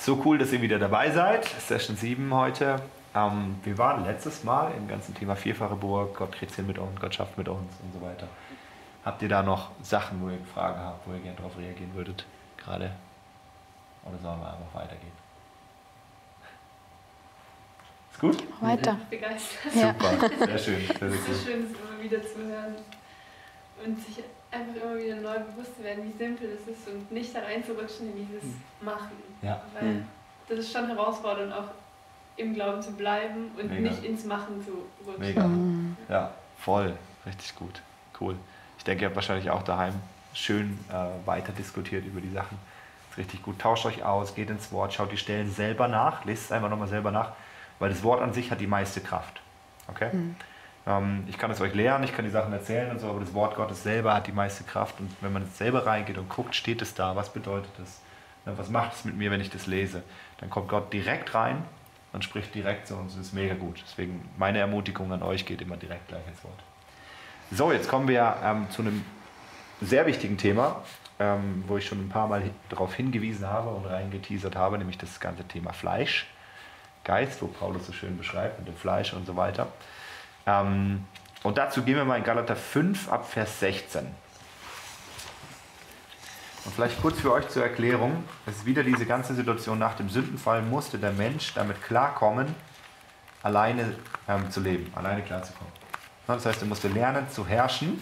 So cool, dass ihr wieder dabei seid. Session 7 heute. Ähm, wir waren letztes Mal im ganzen Thema vierfache Burg, Gott kriegt mit uns, Gott schafft mit uns und so weiter. Habt ihr da noch Sachen, wo ihr Fragen habt, wo ihr gerne darauf reagieren würdet? Gerade? Oder sollen wir einfach weitergehen? Ist gut? Weiter. Begeistert. Super, sehr schön. Es ist so schön, es immer wieder zu hören und sich einfach immer wieder neu bewusst zu werden, wie simpel es ist und nicht da reinzurutschen in dieses Machen. Ja. Weil Mhm. das ist schon herausfordernd, auch im Glauben zu bleiben und Mega. nicht ins Machen zu rutschen. Mega. Mhm. Ja, voll. Richtig gut. Cool. Ich denke, ihr habt wahrscheinlich auch daheim schön äh, weiter diskutiert über die Sachen. Ist richtig gut. Tauscht euch aus, geht ins Wort, schaut die Stellen selber nach, lest es einfach nochmal selber nach, weil das Wort an sich hat die meiste Kraft. Okay? Ähm, ich kann es euch lehren, ich kann die Sachen erzählen und so, aber das Wort Gottes selber hat die meiste Kraft. Und wenn man jetzt selber reingeht und guckt, steht es da, was bedeutet es? Ne, Was macht es mit mir, wenn ich das lese? Dann kommt Gott direkt rein und spricht direkt zu uns. Das ist mega gut. Deswegen meine Ermutigung an euch geht immer direkt gleich ins Wort. So, jetzt kommen wir ähm, zu einem sehr wichtigen Thema, ähm, wo ich schon ein paar Mal darauf hingewiesen habe und reingeteasert habe, nämlich das ganze Thema Fleisch, Geist, wo Paulus so schön beschreibt mit dem Fleisch und so weiter. Ähm, und dazu gehen wir mal in Galater 5 ab Vers 16. Und vielleicht kurz für euch zur Erklärung, es ist wieder diese ganze Situation nach dem Sündenfall, musste der Mensch damit klarkommen, alleine ähm, zu leben, alleine klarzukommen. Das heißt, er musste lernen zu herrschen.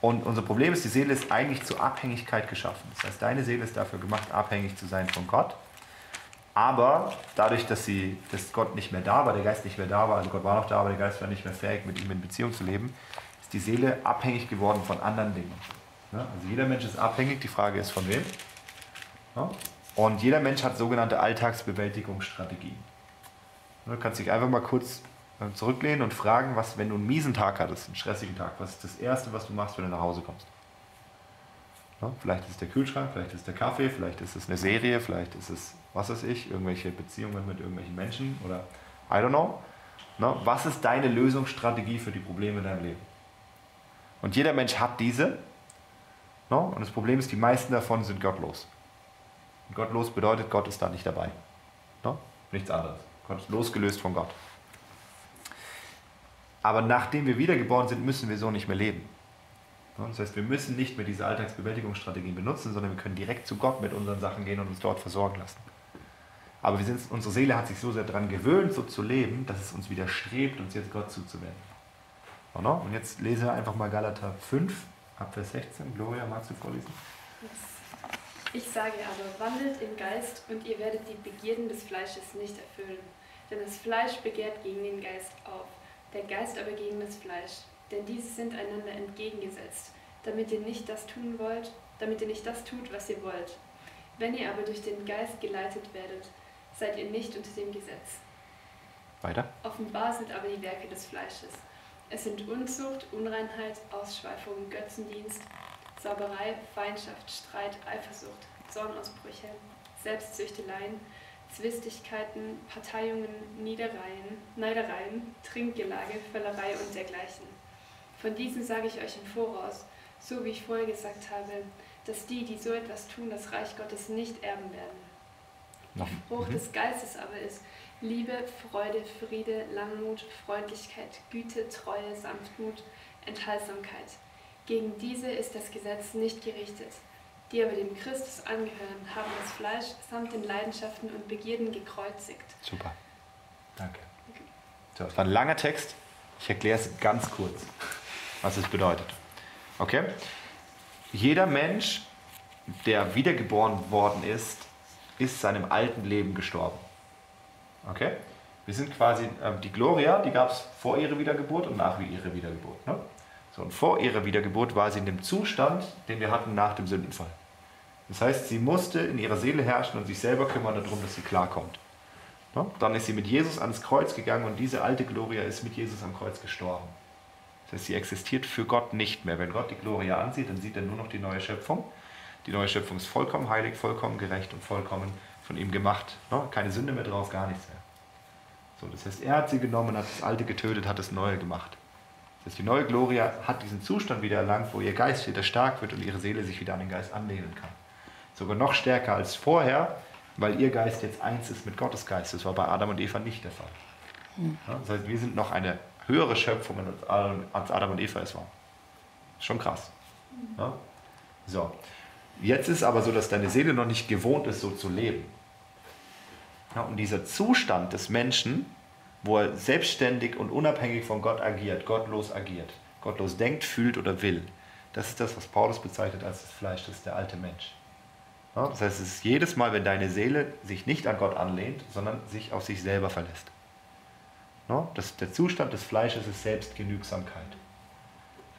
Und unser Problem ist, die Seele ist eigentlich zur Abhängigkeit geschaffen. Das heißt, deine Seele ist dafür gemacht, abhängig zu sein von Gott. Aber dadurch, dass, sie, dass Gott nicht mehr da war, der Geist nicht mehr da war, also Gott war noch da, aber der Geist war nicht mehr fähig, mit ihm in Beziehung zu leben, ist die Seele abhängig geworden von anderen Dingen. Ja, also jeder Mensch ist abhängig, die Frage ist von wem. Ja, und jeder Mensch hat sogenannte Alltagsbewältigungsstrategien. Du kannst dich einfach mal kurz äh, zurücklehnen und fragen, was, wenn du einen miesen Tag hattest, einen stressigen Tag, was ist das Erste, was du machst, wenn du nach Hause kommst? Ja, vielleicht ist es der Kühlschrank, vielleicht ist es der Kaffee, vielleicht ist es eine Serie, vielleicht ist es, was weiß ich, irgendwelche Beziehungen mit irgendwelchen Menschen oder I don't know. Na, was ist deine Lösungsstrategie für die Probleme in deinem Leben? Und jeder Mensch hat diese. Na, und das Problem ist, die meisten davon sind gottlos. Und gottlos bedeutet, Gott ist da nicht dabei. Na, nichts anderes. Gott ist losgelöst von Gott. Aber nachdem wir wiedergeboren sind, müssen wir so nicht mehr leben. Ja, Das heißt, wir müssen nicht mehr diese Alltagsbewältigungsstrategien benutzen, sondern wir können direkt zu Gott mit unseren Sachen gehen und uns dort versorgen lassen. Aber sind, unsere Seele hat sich so sehr daran gewöhnt, so zu leben, dass es uns widerstrebt, uns jetzt Gott zuzuwenden. Oder? Und jetzt lese einfach mal Galater 5, ab Vers 16. Gloria, magst du vorlesen? Ich sage aber, wandelt im Geist und ihr werdet die Begierden des Fleisches nicht erfüllen. Denn das Fleisch begehrt gegen den Geist auf, der Geist aber gegen das Fleisch. Denn diese sind einander entgegengesetzt, damit ihr nicht das tun wollt, damit ihr nicht das tut, was ihr wollt. Wenn ihr aber durch den Geist geleitet werdet, seid ihr nicht unter dem Gesetz. Weiter. Offenbar sind aber die Werke des Fleisches. Es sind Unzucht, Unreinheit, Ausschweifung, Götzendienst, Sauberei, Feindschaft, Streit, Eifersucht, Zornausbrüche, Selbstzüchteleien, Zwistigkeiten, Parteiungen, Niedereien, Neidereien, Trinkgelage, Völlerei und dergleichen. Von diesen sage ich euch im Voraus, so wie ich vorher gesagt habe, dass die, die so etwas tun, das Reich Gottes nicht erben werden. Noch. Frucht Mhm. des Geistes aber ist Liebe, Freude, Friede, Langmut, Freundlichkeit, Güte, Treue, Sanftmut, Enthaltsamkeit. Gegen diese ist das Gesetz nicht gerichtet. Die aber dem Christus angehören, haben das Fleisch samt den Leidenschaften und Begierden gekreuzigt. Super. Danke. So, das war ein langer Text. Ich erkläre es ganz kurz, was es bedeutet. Okay? Jeder Mensch, der wiedergeboren worden ist, ist seinem alten Leben gestorben. Okay? Wir sind quasi, ähm, die Gloria, die gab es vor ihrer Wiedergeburt und nach ihrer Wiedergeburt. Ne? So, und vor ihrer Wiedergeburt war sie in dem Zustand, den wir hatten nach dem Sündenfall. Das heißt, sie musste in ihrer Seele herrschen und sich selber kümmern darum, dass sie klarkommt. Ne? Dann ist sie mit Jesus ans Kreuz gegangen und diese alte Gloria ist mit Jesus am Kreuz gestorben. Das heißt, sie existiert für Gott nicht mehr. Wenn Gott die Gloria ansieht, dann sieht er nur noch die neue Schöpfung. Die neue Schöpfung ist vollkommen heilig, vollkommen gerecht und vollkommen von ihm gemacht. Ne? Keine Sünde mehr drauf, gar nichts mehr. So, das heißt, er hat sie genommen, hat das Alte getötet, hat das Neue gemacht. Das heißt, die neue Gloria hat diesen Zustand wieder erlangt, wo ihr Geist wieder stark wird und ihre Seele sich wieder an den Geist anlehnen kann. Sogar noch stärker als vorher, weil ihr Geist jetzt eins ist mit Gottes Geist. Das war bei Adam und Eva nicht der Fall. Ja, das heißt, wir sind noch eine höhere Schöpfung, als Adam und Eva es waren. Schon krass. Ja? So. Jetzt ist aber so, dass deine Seele noch nicht gewohnt ist, so zu leben. Ja, und dieser Zustand des Menschen, wo er selbstständig und unabhängig von Gott agiert, gottlos agiert, gottlos denkt, fühlt oder will, das ist das, was Paulus bezeichnet als das Fleisch, das ist der alte Mensch. Ja, das heißt, es ist jedes Mal, wenn deine Seele sich nicht an Gott anlehnt, sondern sich auf sich selber verlässt. Ja, das, der Zustand des Fleisches ist Selbstgenügsamkeit.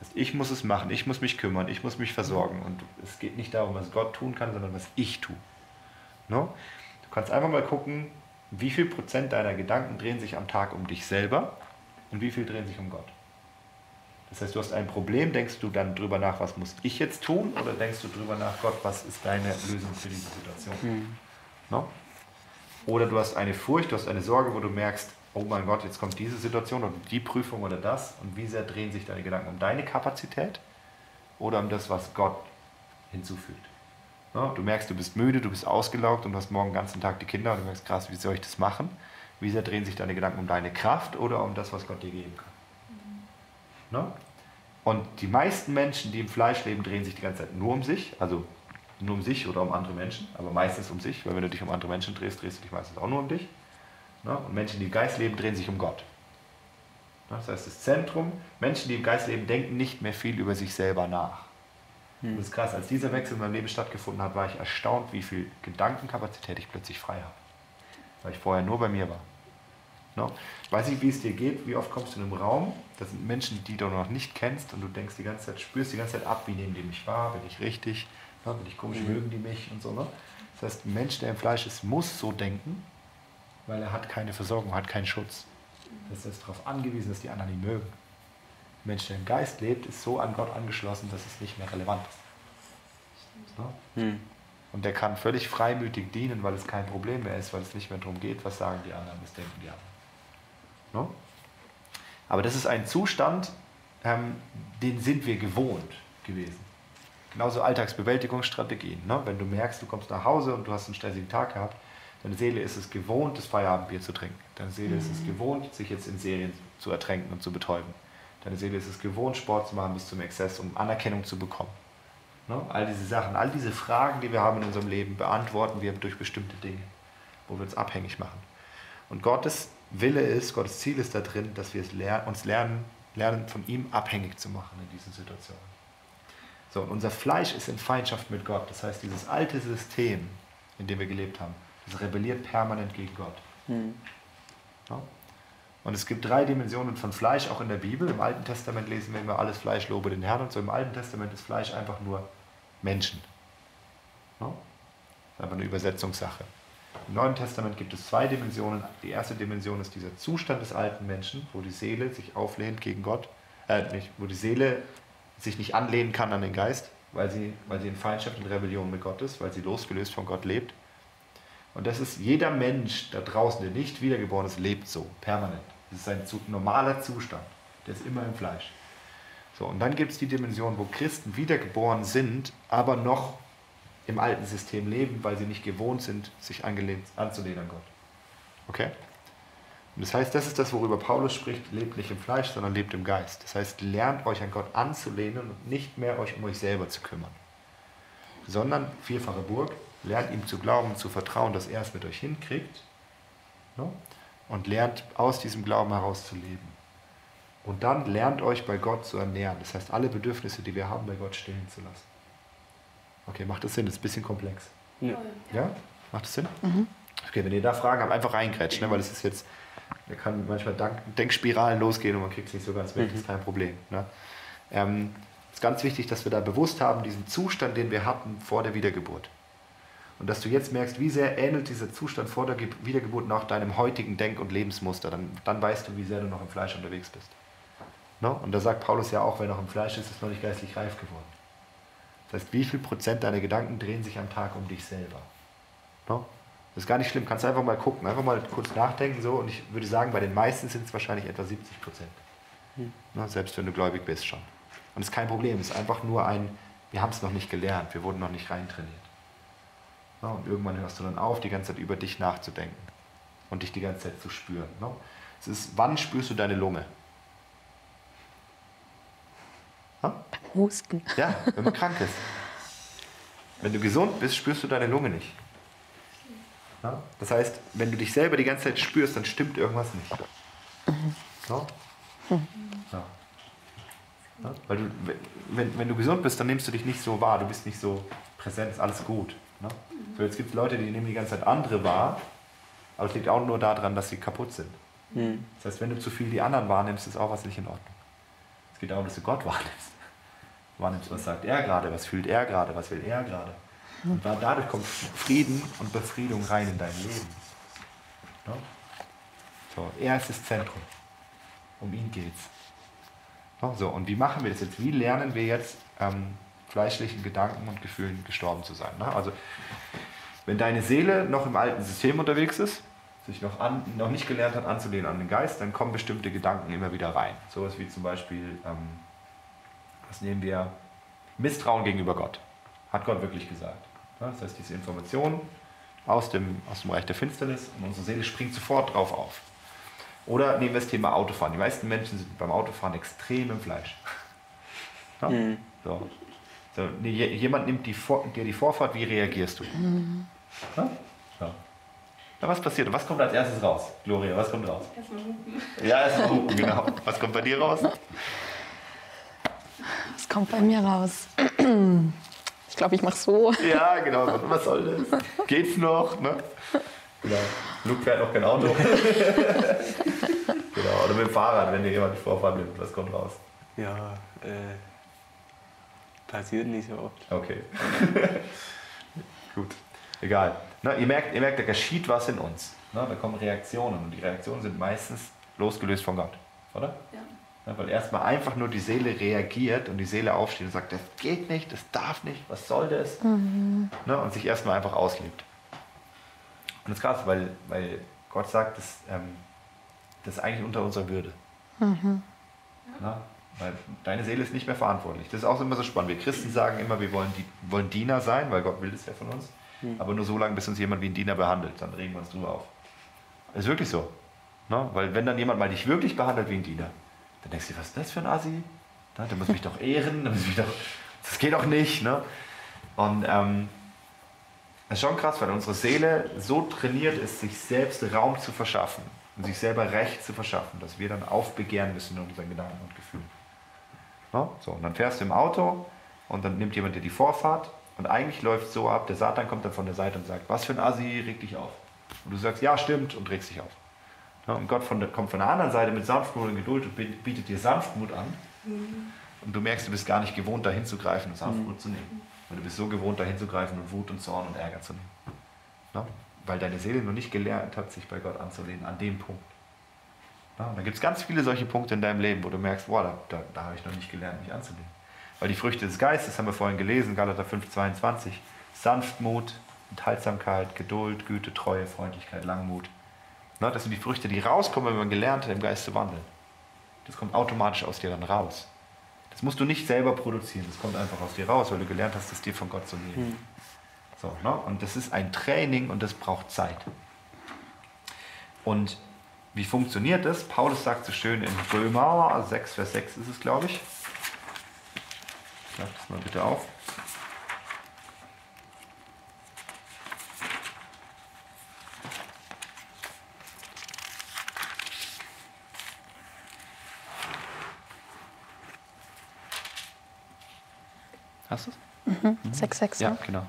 Heißt, ich muss es machen, ich muss mich kümmern, ich muss mich versorgen. Und es geht nicht darum, was Gott tun kann, sondern was ich tue. No? Du kannst einfach mal gucken, wie viel Prozent deiner Gedanken drehen sich am Tag um dich selber und wie viel drehen sich um Gott. Das heißt, du hast ein Problem, denkst du dann drüber nach, was muss ich jetzt tun? Oder denkst du drüber nach, Gott, was ist deine Lösung für diese Situation? Mhm. No? Oder du hast eine Furcht, du hast eine Sorge, wo du merkst, oh mein Gott, jetzt kommt diese Situation oder die Prüfung oder das. Und wie sehr drehen sich deine Gedanken um deine Kapazität oder um das, was Gott hinzufügt? No? Du merkst, du bist müde, du bist ausgelaugt und hast morgen den ganzen Tag die Kinder und du merkst, krass, wie soll ich das machen? Wie sehr drehen sich deine Gedanken um deine Kraft oder um das, was Gott dir geben kann? Ne? Und die meisten Menschen, die im Fleisch leben, drehen sich die ganze Zeit nur um sich, also nur um sich oder um andere Menschen, aber meistens um sich, weil wenn du dich um andere Menschen drehst, drehst du dich meistens auch nur um dich. Ne? Und Menschen, die im Geist leben, drehen sich um Gott. Ne? Das heißt, das Zentrum, Menschen, die im Geist leben, denken nicht mehr viel über sich selber nach. Hm. Das ist krass, als dieser Wechsel in meinem Leben stattgefunden hat, war ich erstaunt, wie viel Gedankenkapazität ich plötzlich frei habe. Weil ich vorher nur bei mir war. No? Ich weiß nicht, wie es dir geht, wie oft kommst du in einen Raum, da sind Menschen, die du noch nicht kennst und du denkst die ganze Zeit, spürst die ganze Zeit ab, wie nehmen die mich wahr, bin ich richtig, ne? bin ich komisch, mhm. mögen die mich und so. Ne? Das heißt, ein Mensch, der im Fleisch ist, muss so denken, weil er hat keine Versorgung, hat keinen Schutz. Das ist darauf angewiesen, dass die anderen ihn mögen. Ein Mensch, der im Geist lebt, ist so an Gott angeschlossen, dass es nicht mehr relevant ist. Ne? Mhm. Und der kann völlig freimütig dienen, weil es kein Problem mehr ist, weil es nicht mehr darum geht, was sagen die anderen, was denken die anderen. Ne? Aber das ist ein Zustand, ähm, den sind wir gewohnt gewesen. Genauso Alltagsbewältigungsstrategien. Ne? Wenn du merkst, du kommst nach Hause und du hast einen stressigen Tag gehabt, deine Seele ist es gewohnt, das Feierabendbier zu trinken. Deine Seele mhm. ist es mhm. gewohnt, sich jetzt in Serien zu ertränken und zu betäuben. Deine Seele ist es gewohnt, Sport zu machen bis zum Exzess, um Anerkennung zu bekommen. Ne? All diese Sachen, all diese Fragen, die wir haben in unserem Leben, beantworten wir durch bestimmte Dinge, wo wir uns abhängig machen. Und Gottes Wille ist, Gottes Ziel ist da drin, dass wir es lernen, uns lernen, lernen, von ihm abhängig zu machen in diesen Situationen. So, und unser Fleisch ist in Feindschaft mit Gott. Das heißt, dieses alte System, in dem wir gelebt haben, das rebelliert permanent gegen Gott. Mhm. Ja? Und es gibt drei Dimensionen von Fleisch, auch in der Bibel. Im Alten Testament lesen wir immer, alles Fleisch lobe den Herrn. Und so im Alten Testament ist Fleisch einfach nur Menschen. Ja? Das ist einfach eine Übersetzungssache. Im Neuen Testament gibt es zwei Dimensionen. Die erste Dimension ist dieser Zustand des alten Menschen, wo die Seele sich auflehnt gegen Gott, äh, nicht, wo die Seele sich nicht anlehnen kann an den Geist, weil sie, weil sie in Feindschaft und Rebellion mit Gott ist, weil sie losgelöst von Gott lebt. Und das ist jeder Mensch da draußen, der nicht wiedergeboren ist, lebt so, permanent. Das ist ein normaler Zustand. Der ist immer im Fleisch. So, und dann gibt es die Dimension, wo Christen wiedergeboren sind, aber noch im alten System leben, weil sie nicht gewohnt sind, sich angelehnt, anzulehnen an Gott. Okay? Und das heißt, das ist das, worüber Paulus spricht, lebt nicht im Fleisch, sondern lebt im Geist. Das heißt, lernt euch an Gott anzulehnen und nicht mehr euch um euch selber zu kümmern. Sondern, vierfache Burg, lernt ihm zu glauben, zu vertrauen, dass er es mit euch hinkriegt. No? Und lernt aus diesem Glauben heraus zu leben. Und dann lernt euch bei Gott zu ernähren. Das heißt, alle Bedürfnisse, die wir haben, bei Gott stillen zu lassen. Okay, macht das Sinn? Das ist ein bisschen komplex. Ja. ja? Macht das Sinn? Mhm. Okay, wenn ihr da Fragen habt, einfach reingrätschen, ne? weil es ist jetzt, da kann manchmal Denkspiralen losgehen und man kriegt es nicht so ganz weg, mhm. das ist kein Problem. Ne? Ähm, es ist ganz wichtig, dass wir da bewusst haben, diesen Zustand, den wir hatten vor der Wiedergeburt. Und dass du jetzt merkst, wie sehr ähnelt dieser Zustand vor der Wiedergeburt nach deinem heutigen Denk- und Lebensmuster. Dann, dann weißt du, wie sehr du noch im Fleisch unterwegs bist. No? Ne? Und da sagt Paulus ja auch, wer noch im Fleisch ist, ist noch nicht geistlich reif geworden. Das heißt, wie viel Prozent deiner Gedanken drehen sich am Tag um dich selber? No? Das ist gar nicht schlimm, kannst du einfach mal gucken, einfach mal kurz nachdenken so und ich würde sagen, bei den meisten sind es wahrscheinlich etwa 70 Prozent. Hm. No, selbst wenn du gläubig bist schon. Und es ist kein Problem, es ist einfach nur ein, wir haben es noch nicht gelernt, wir wurden noch nicht reintrainiert. Ne? Und irgendwann hörst du dann auf, die ganze Zeit über dich nachzudenken und dich die ganze Zeit zu spüren. Ne? Es ist, wann spürst du deine Lunge? Beim Husten. Ja, wenn man krank ist. Wenn du gesund bist, spürst du deine Lunge nicht. Ja? Das heißt, wenn du dich selber die ganze Zeit spürst, dann stimmt irgendwas nicht. Ja? Ja. Ja? Weil du, wenn, wenn du gesund bist, dann nimmst du dich nicht so wahr, du bist nicht so präsent, ist alles gut. Ne? So, jetzt gibt es Leute, die nehmen die ganze Zeit andere wahr, aber es liegt auch nur daran, dass sie kaputt sind. Mhm. Das heißt, wenn du zu viel die anderen wahrnimmst, ist auch was nicht in Ordnung. Es geht darum, dass du Gott wahrnimmst. Wahrnimmst, was sagt er gerade, was fühlt er gerade, was will er gerade. Und da- dadurch kommt Frieden und Befriedung rein in dein Leben. Ja? So, er ist das Zentrum. Um ihn geht's. Ja, so, und wie machen wir das jetzt? Wie lernen wir jetzt ähm, fleischlichen Gedanken und Gefühlen gestorben zu sein? Ne? Also, wenn deine Seele noch im alten System unterwegs ist, sich noch, an, noch nicht gelernt hat anzulehnen an den Geist, dann kommen bestimmte Gedanken immer wieder rein. Sowas wie zum Beispiel, ähm, was nehmen wir? Misstrauen gegenüber Gott. Hat Gott wirklich gesagt. Ja, das heißt, diese Information aus dem, aus dem Reich der Finsternis und unsere Seele springt sofort drauf auf. Oder nehmen wir das Thema Autofahren. Die meisten Menschen sind beim Autofahren extrem im Fleisch. Ja? Mhm. So. So, jemand nimmt die Vor dir die Vorfahrt, wie reagierst du? Ja? Ja. Na, was passiert? Was kommt als erstes raus? Gloria, was kommt raus? Erstmal hupen. Ja, erstmal hupen, genau. Was kommt bei dir raus? Was kommt bei mir raus? Ich glaube, ich mache so. Ja, genau. Was soll das? Geht's noch? Ne? Genau. Luke fährt noch kein Auto. genau. Oder mit dem Fahrrad, wenn dir jemand die Vorfahrt nimmt. Was kommt raus? Ja, äh, passiert nicht so oft. Okay. Gut. Egal. Na, ihr, merkt, ihr merkt, da geschieht was in uns. Na, da kommen Reaktionen. Und die Reaktionen sind meistens losgelöst von Gott. Oder? Ja. Ja, weil erstmal einfach nur die Seele reagiert und die Seele aufsteht und sagt, das geht nicht, das darf nicht, was soll das? Ne, und sich erstmal einfach auslebt. Und das ist krass, weil, weil Gott sagt, das, ähm, das ist eigentlich unter unserer Würde. Na, weil deine Seele ist nicht mehr verantwortlich. Das ist auch immer so spannend. Wir Christen sagen immer, wir wollen, die, wollen Diener sein, weil Gott will das ja von uns. Aber nur so lange, bis uns jemand wie ein Diener behandelt, dann regen wir uns drüber auf. Das ist wirklich so. Ne? Weil wenn dann jemand mal dich wirklich behandelt wie ein Diener, dann denkst du, was ist das für ein Assi? Ne? Der muss mich doch ehren, der muss mich doch, das geht doch nicht. Ne? Und ähm, das ist schon krass, weil unsere Seele so trainiert ist, sich selbst Raum zu verschaffen und sich selber Recht zu verschaffen, dass wir dann aufbegehren müssen in unseren Gedanken und Gefühlen. Ne? So, und dann fährst du im Auto und dann nimmt jemand dir die Vorfahrt und eigentlich läuft es so ab, der Satan kommt dann von der Seite und sagt, was für ein Assi, reg dich auf. Und du sagst, ja, stimmt und regst dich auf. Ja, und Gott von der, kommt von der anderen Seite mit Sanftmut und Geduld und bietet dir Sanftmut an. Und du merkst, du bist gar nicht gewohnt, da hinzugreifen und Sanftmut zu nehmen. Und du bist so gewohnt, da hinzugreifen und Wut und Zorn und Ärger zu nehmen. Ja? Weil deine Seele noch nicht gelernt hat, sich bei Gott anzulehnen, an dem Punkt. Ja, und da gibt es ganz viele solche Punkte in deinem Leben, wo du merkst, boah, da, da, da habe ich noch nicht gelernt, mich anzulehnen. Weil die Früchte des Geistes haben wir vorhin gelesen, Galater 5, 22. Sanftmut, Enthaltsamkeit, Geduld, Güte, Treue, Freundlichkeit, Langmut. Na, das sind die Früchte, die rauskommen, wenn man gelernt hat, im Geist zu wandeln. Das kommt automatisch aus dir dann raus. Das musst du nicht selber produzieren, das kommt einfach aus dir raus, weil du gelernt hast, es dir von Gott zu nehmen. So, ne? Und das ist ein Training und das braucht Zeit. Und wie funktioniert das? Paulus sagt so schön in Römer 6, Vers 6 ist es, glaube ich. Schlag das mal bitte auf. Hast du es? 6,6. Ja, ne? genau.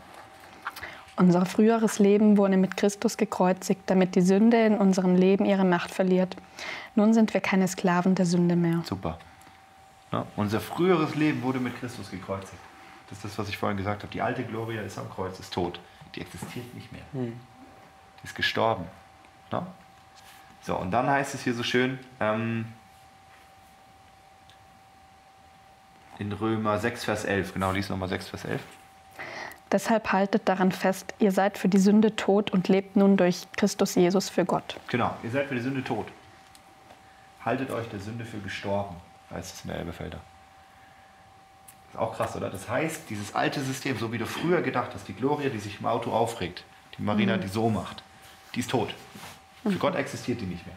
Unser früheres Leben wurde mit Christus gekreuzigt, damit die Sünde in unserem Leben ihre Macht verliert. Nun sind wir keine Sklaven der Sünde mehr. Super. Ja, unser früheres Leben wurde mit Christus gekreuzigt. Das ist das, was ich vorhin gesagt habe. Die alte Gloria ist am Kreuz, ist tot. Die existiert nicht mehr. Die ist gestorben. Ja? So, und dann heißt es hier so schön, ähm, in Römer 6, Vers 11, genau, lies nochmal 6, Vers 11. Deshalb haltet daran fest, ihr seid für die Sünde tot und lebt nun durch Christus Jesus für Gott. Genau, ihr seid für die Sünde tot. Haltet euch der Sünde für gestorben, heißt es in der Elbefelder. ist auch krass, oder? Das heißt, dieses alte System, so wie du früher gedacht hast, die Gloria, die sich im Auto aufregt, die Marina, die so macht, die ist tot. Für Gott existiert die nicht mehr.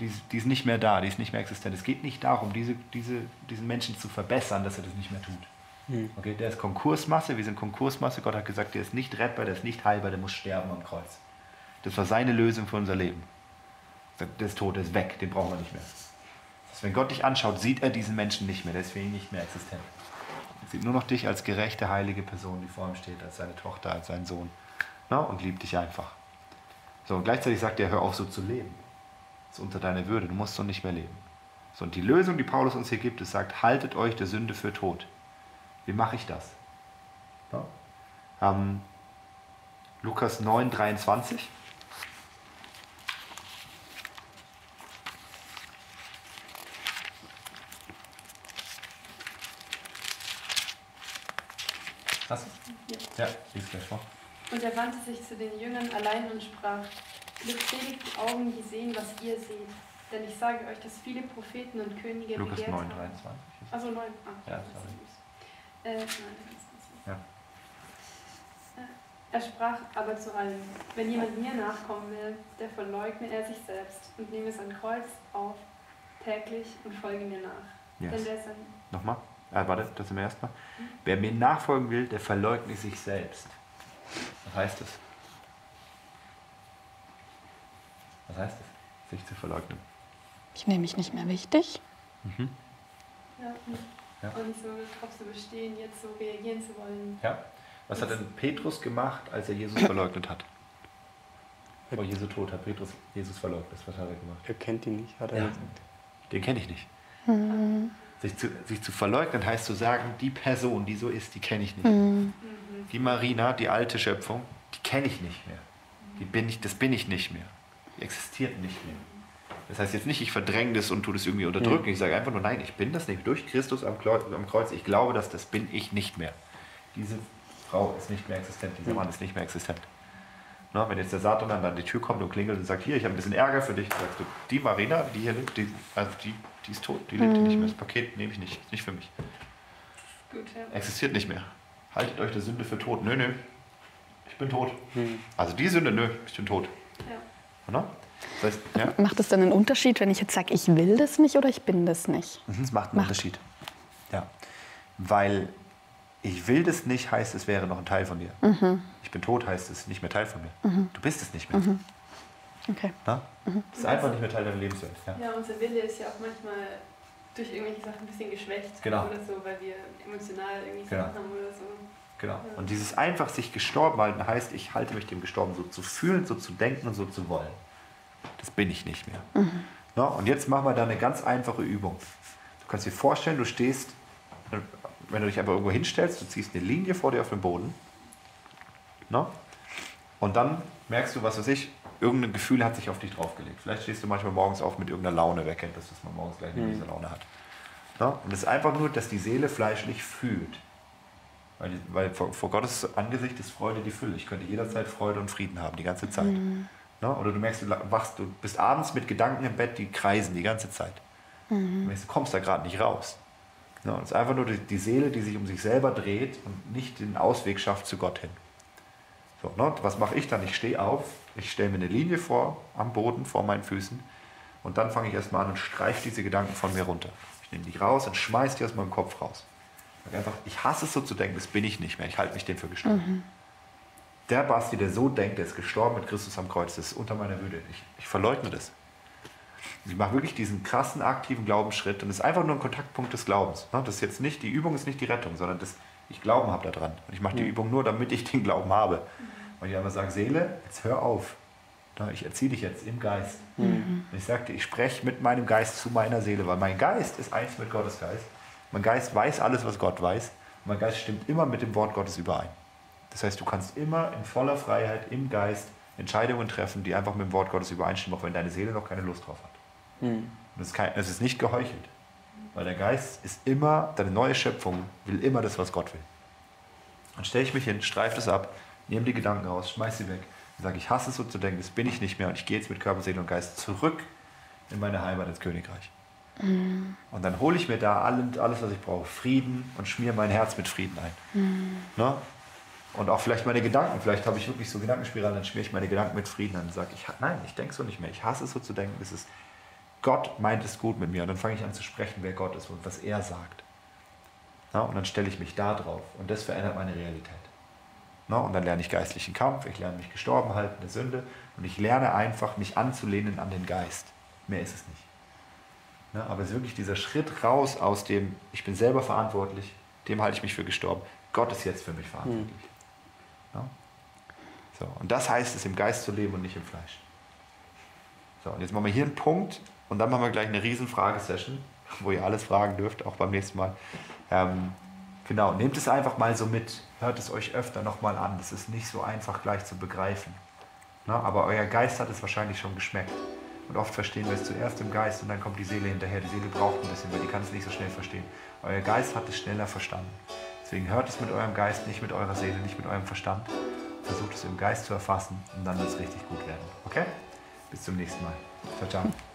Die ist, die ist nicht mehr da, die ist nicht mehr existent. Es geht nicht darum, diese, diese, diesen Menschen zu verbessern, dass er das nicht mehr tut. Okay, der ist Konkursmasse, wir sind Konkursmasse. Gott hat gesagt, der ist nicht rettbar, der ist nicht heilbar, der muss sterben am Kreuz. Das war seine Lösung für unser Leben. Der ist tot, der ist weg, den brauchen wir nicht mehr. Heißt, wenn Gott dich anschaut, sieht er diesen Menschen nicht mehr, der ist für ihn nicht mehr existent. Er sieht nur noch dich als gerechte, heilige Person, die vor ihm steht, als seine Tochter, als sein Sohn. Na, und liebt dich einfach. So, und gleichzeitig sagt er, hör auf so zu leben. Das ist unter deiner Würde, du musst so nicht mehr leben. So, und die Lösung, die Paulus uns hier gibt, ist, sagt, haltet euch der Sünde für tot. Wie mache ich das? Ja. Ähm, Lukas 9, 23. Hast du Ja, lies gleich vor. Und er wandte sich zu den Jüngern allein und sprach, Glückselig die Augen, die sehen, was ihr seht. Denn ich sage euch, dass viele Propheten und Könige Lukas begehrt 9, haben. 23. Also 9. Ah, Ja, das ist sorry. Äh, 9, 23. Ja. Äh, Er sprach aber zu allen, wenn jemand mir nachkommen will, der verleugne er sich selbst und nehme sein Kreuz auf täglich und folge mir nach. Yes. Denn der sein, Nochmal? Ah, warte, das sind wir erstmal. Wer mir nachfolgen will, der verleugne sich selbst. Was heißt das? Was heißt das? Sich zu verleugnen. Ich nehme mich nicht mehr wichtig. ja, und, Ja. und so darauf zu bestehen, jetzt so reagieren zu wollen. Ja. Was hat denn Petrus gemacht, als er Jesus verleugnet hat? Vor Jesu Tod hat Petrus Jesus verleugnet. Was hat er gemacht? Er kennt ihn nicht, hat er Ja. gesagt. Den kenne ich nicht. Sich, zu, sich zu verleugnen heißt zu sagen, die Person, die so ist, die kenne ich nicht. Die Marina, die alte Schöpfung, die kenne ich nicht mehr. Die bin ich, das bin ich nicht mehr. Die existiert nicht mehr. Das heißt jetzt nicht, ich verdränge das und tue das irgendwie unterdrücken. Ich sage einfach nur, nein, ich bin das nicht. Durch Christus am Kreuz, am Kreuz ich glaube, dass das bin ich nicht mehr. Diese Frau ist nicht mehr existent, dieser Mann ist nicht mehr existent. Na, wenn jetzt der Satan dann an die Tür kommt und klingelt und sagt, hier, ich habe ein bisschen Ärger für dich, sagst du, die Marina, die hier lebt, die, also die, die ist tot, die lebt hier nicht mehr. Das Paket nehme ich nicht, ist nicht für mich. Gut, ja. Existiert nicht mehr. Haltet euch der Sünde für tot. Nö, nö, ich bin tot. Hm. Also die Sünde, nö, ich bin tot. ja. Oder? Das heißt, ja, Macht es dann einen Unterschied, wenn ich jetzt sage, ich will das nicht oder ich bin das nicht? Mhm, es macht einen Macht. Unterschied. Ja. Weil ich will das nicht, heißt es wäre noch ein Teil von dir. Ich bin tot, heißt es nicht mehr Teil von mir. Du bist es nicht mehr. Okay. Na? Das ist einfach nicht mehr Teil deiner Lebenswelt. Ja. Ja, unser Wille ist ja auch manchmal durch irgendwelche Sachen ein bisschen geschwächt. Genau. Oder so, weil wir emotional irgendwie Genau. Sachen haben oder so. Genau. Und dieses einfach sich gestorben halten heißt, ich halte mich dem gestorben so zu fühlen, so zu denken und so zu wollen. Das bin ich nicht mehr. Na, und jetzt machen wir da eine ganz einfache Übung. Du kannst dir vorstellen, du stehst, wenn du dich einfach irgendwo hinstellst, du ziehst eine Linie vor dir auf den Boden. Na? Und dann merkst du, was weiß ich, irgendein Gefühl hat sich auf dich draufgelegt. Vielleicht stehst du manchmal morgens auf mit irgendeiner Laune. Wer kennt das, dass man morgens gleich eine miese Laune hat? Na? Und es ist einfach nur, dass die Seele fleischlich fühlt. Weil, weil vor, vor Gottes Angesicht ist Freude die Fülle. Ich könnte jederzeit Freude und Frieden haben, die ganze Zeit. Na? Oder du merkst, du wachst, du bist abends mit Gedanken im Bett, die kreisen die ganze Zeit. Du merkst, du kommst da gerade nicht raus. Ja, und es ist einfach nur die, die Seele, die sich um sich selber dreht und nicht den Ausweg schafft zu Gott hin. So, ne? Was mache ich dann? Ich stehe auf, ich stelle mir eine Linie vor, am Boden, vor meinen Füßen und dann fange ich erstmal an und streife diese Gedanken von mir runter. Ich nehme die raus und schmeiße die aus meinem Kopf raus. Sag einfach, ich hasse es so zu denken, das bin ich nicht mehr, ich halte mich dem für gestorben. Der Basti, der so denkt, der ist gestorben mit Christus am Kreuz, das ist unter meiner Würde. Ich, ich verleugne das. Ich mache wirklich diesen krassen, aktiven Glaubensschritt und es ist einfach nur ein Kontaktpunkt des Glaubens. ne? Das ist jetzt nicht, die Übung ist nicht die Rettung, sondern das, ich Glauben habe daran. Und ich mache die Übung nur, damit ich den Glauben habe. Und ich einfach sage, Seele, jetzt hör auf. Na, Ich erziehe dich jetzt im Geist. Und ich sagte, ich spreche mit meinem Geist zu meiner Seele, weil mein Geist ist eins mit Gottes Geist. Mein Geist weiß alles, was Gott weiß. Und mein Geist stimmt immer mit dem Wort Gottes überein. Das heißt, du kannst immer in voller Freiheit im Geist Entscheidungen treffen, die einfach mit dem Wort Gottes übereinstimmen, auch wenn deine Seele noch keine Lust drauf hat. Hm. Und das ist, kein, ist nicht geheuchelt. Weil der Geist ist immer, deine neue Schöpfung will immer das, was Gott will. Dann stelle ich mich hin, streife das ab, nehme die Gedanken raus, schmeiß sie weg und sage, ich hasse es so zu denken, das bin ich nicht mehr und ich gehe jetzt mit Körper, Seele und Geist zurück in meine Heimat ins Königreich. Mhm. Und dann hole ich mir da alles, alles, was ich brauche, Frieden und schmier mein Herz mit Frieden ein. Mhm. Ne? Und auch vielleicht meine Gedanken. Vielleicht habe ich wirklich so Gedankenspiralen, dann schmiere ich meine Gedanken mit Frieden an und sage, ich, nein, ich denke so nicht mehr. Ich hasse es so zu denken. Es ist, Gott meint es gut mit mir. Und dann fange ich an zu sprechen, wer Gott ist und was er sagt. Na, und dann stelle ich mich da drauf. Und das verändert meine Realität. Na, und dann lerne ich geistlichen Kampf, ich lerne mich gestorben halten, der Sünde. Und ich lerne einfach, mich anzulehnen an den Geist. Mehr ist es nicht. Na, aber es ist wirklich dieser Schritt raus aus dem, ich bin selber verantwortlich, dem halte ich mich für gestorben. Gott ist jetzt für mich verantwortlich. Mhm. Ja? So, und das heißt es, im Geist zu leben und nicht im Fleisch. So, und jetzt machen wir hier einen Punkt und dann machen wir gleich eine riesen Fragesession, wo ihr alles fragen dürft, auch beim nächsten Mal. Ähm, genau, nehmt es einfach mal so mit, hört es euch öfter nochmal an. Das ist nicht so einfach gleich zu begreifen. Na, aber euer Geist hat es wahrscheinlich schon geschmeckt. Und oft verstehen wir es zuerst im Geist und dann kommt die Seele hinterher. Die Seele braucht ein bisschen, weil die kann es nicht so schnell verstehen. Euer Geist hat es schneller verstanden. Deswegen hört es mit eurem Geist, nicht mit eurer Seele, nicht mit eurem Verstand. Versucht es im Geist zu erfassen und dann wird es richtig gut werden. Okay? Bis zum nächsten Mal. Ciao, ciao.